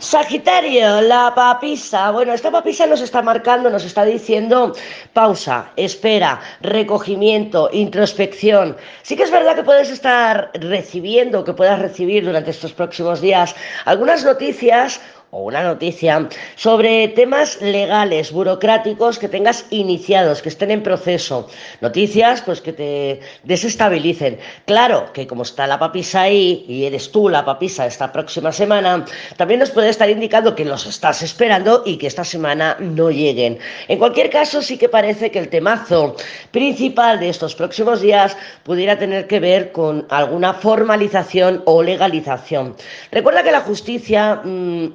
Sagitario, la papisa. Bueno, esta papisa nos está marcando, nos está diciendo pausa, espera, recogimiento, introspección. Sí que es verdad que puedes estar recibiendo, que puedas recibir durante estos próximos días algunas noticias o una noticia sobre temas legales, burocráticos que tengas iniciados, que estén en proceso. Noticias pues que te desestabilicen. Claro que como está la papisa ahí y eres tú la papisa esta próxima semana, también nos puede estar indicando que los estás esperando y que esta semana no lleguen. En cualquier caso, sí que parece que el temazo principal de estos próximos días pudiera tener que ver con alguna formalización o legalización. Recuerda que la justicia mmm,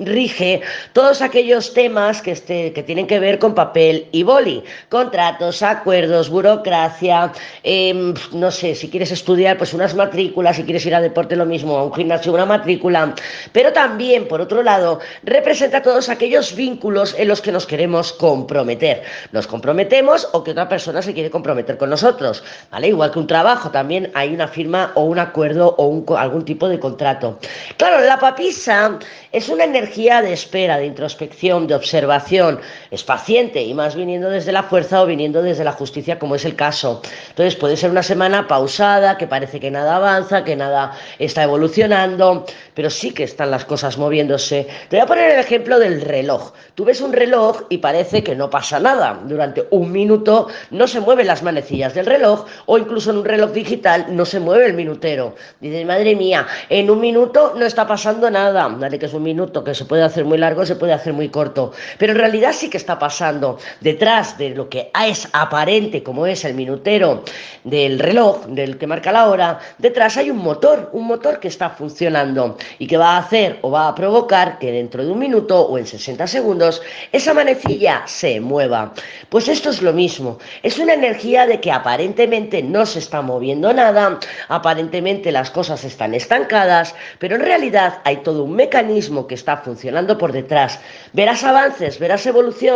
todos aquellos temas que, este, que tienen que ver con papel y boli, contratos, acuerdos, burocracia, em, no sé, si quieres estudiar, pues unas matrículas, si quieres ir a deporte lo mismo, a un gimnasio, una matrícula, pero también, por otro lado, representa todos aquellos vínculos en los que nos queremos comprometer. Nos comprometemos o que otra persona se quiere comprometer con nosotros, ¿vale? Igual que un trabajo, también hay una firma o un acuerdo o algún tipo de contrato. Claro, la papisa es una energía de espera, de introspección, de observación, es paciente y más viniendo desde la fuerza o viniendo desde la justicia, como es el caso. Entonces puede ser una semana pausada, que parece que nada avanza, que nada está evolucionando, pero sí que están las cosas moviéndose. Te voy a poner el ejemplo del reloj. Tú ves un reloj y parece que no pasa nada. Durante un minuto no se mueven las manecillas del reloj o incluso en un reloj digital no se mueve el minutero. Dices, madre mía, en un minuto no está pasando nada. Dale que es un minuto que se puede hacer muy largo, se puede hacer muy corto. Pero en realidad sí que está pasando. Detrás de lo que es aparente, como es el minutero del reloj, del que marca la hora, detrás hay un motor, un motor que está funcionando y que va a hacer o va a provocar que dentro de un minuto o en 60 segundos esa manecilla se mueva. Pues esto es lo mismo. Es una energía de que aparentemente no se está moviendo nada, aparentemente las cosas están estancadas, pero en realidad hay todo un mecanismo que está funcionando por detrás. Verás avances, verás evolución.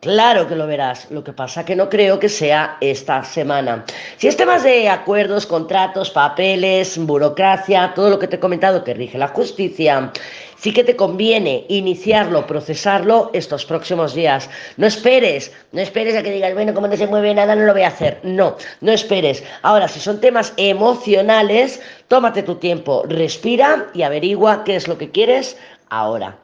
Claro que lo verás, lo que pasa que no creo que sea esta semana. Si es temas de acuerdos, contratos, papeles, burocracia, todo lo que te he comentado que rige la justicia, sí que te conviene iniciarlo, procesarlo estos próximos días. No esperes, no esperes a que digas, bueno, como no se mueve nada, no lo voy a hacer. No, no esperes. Ahora, si son temas emocionales, tómate tu tiempo, respira y averigua qué es lo que quieres ahora.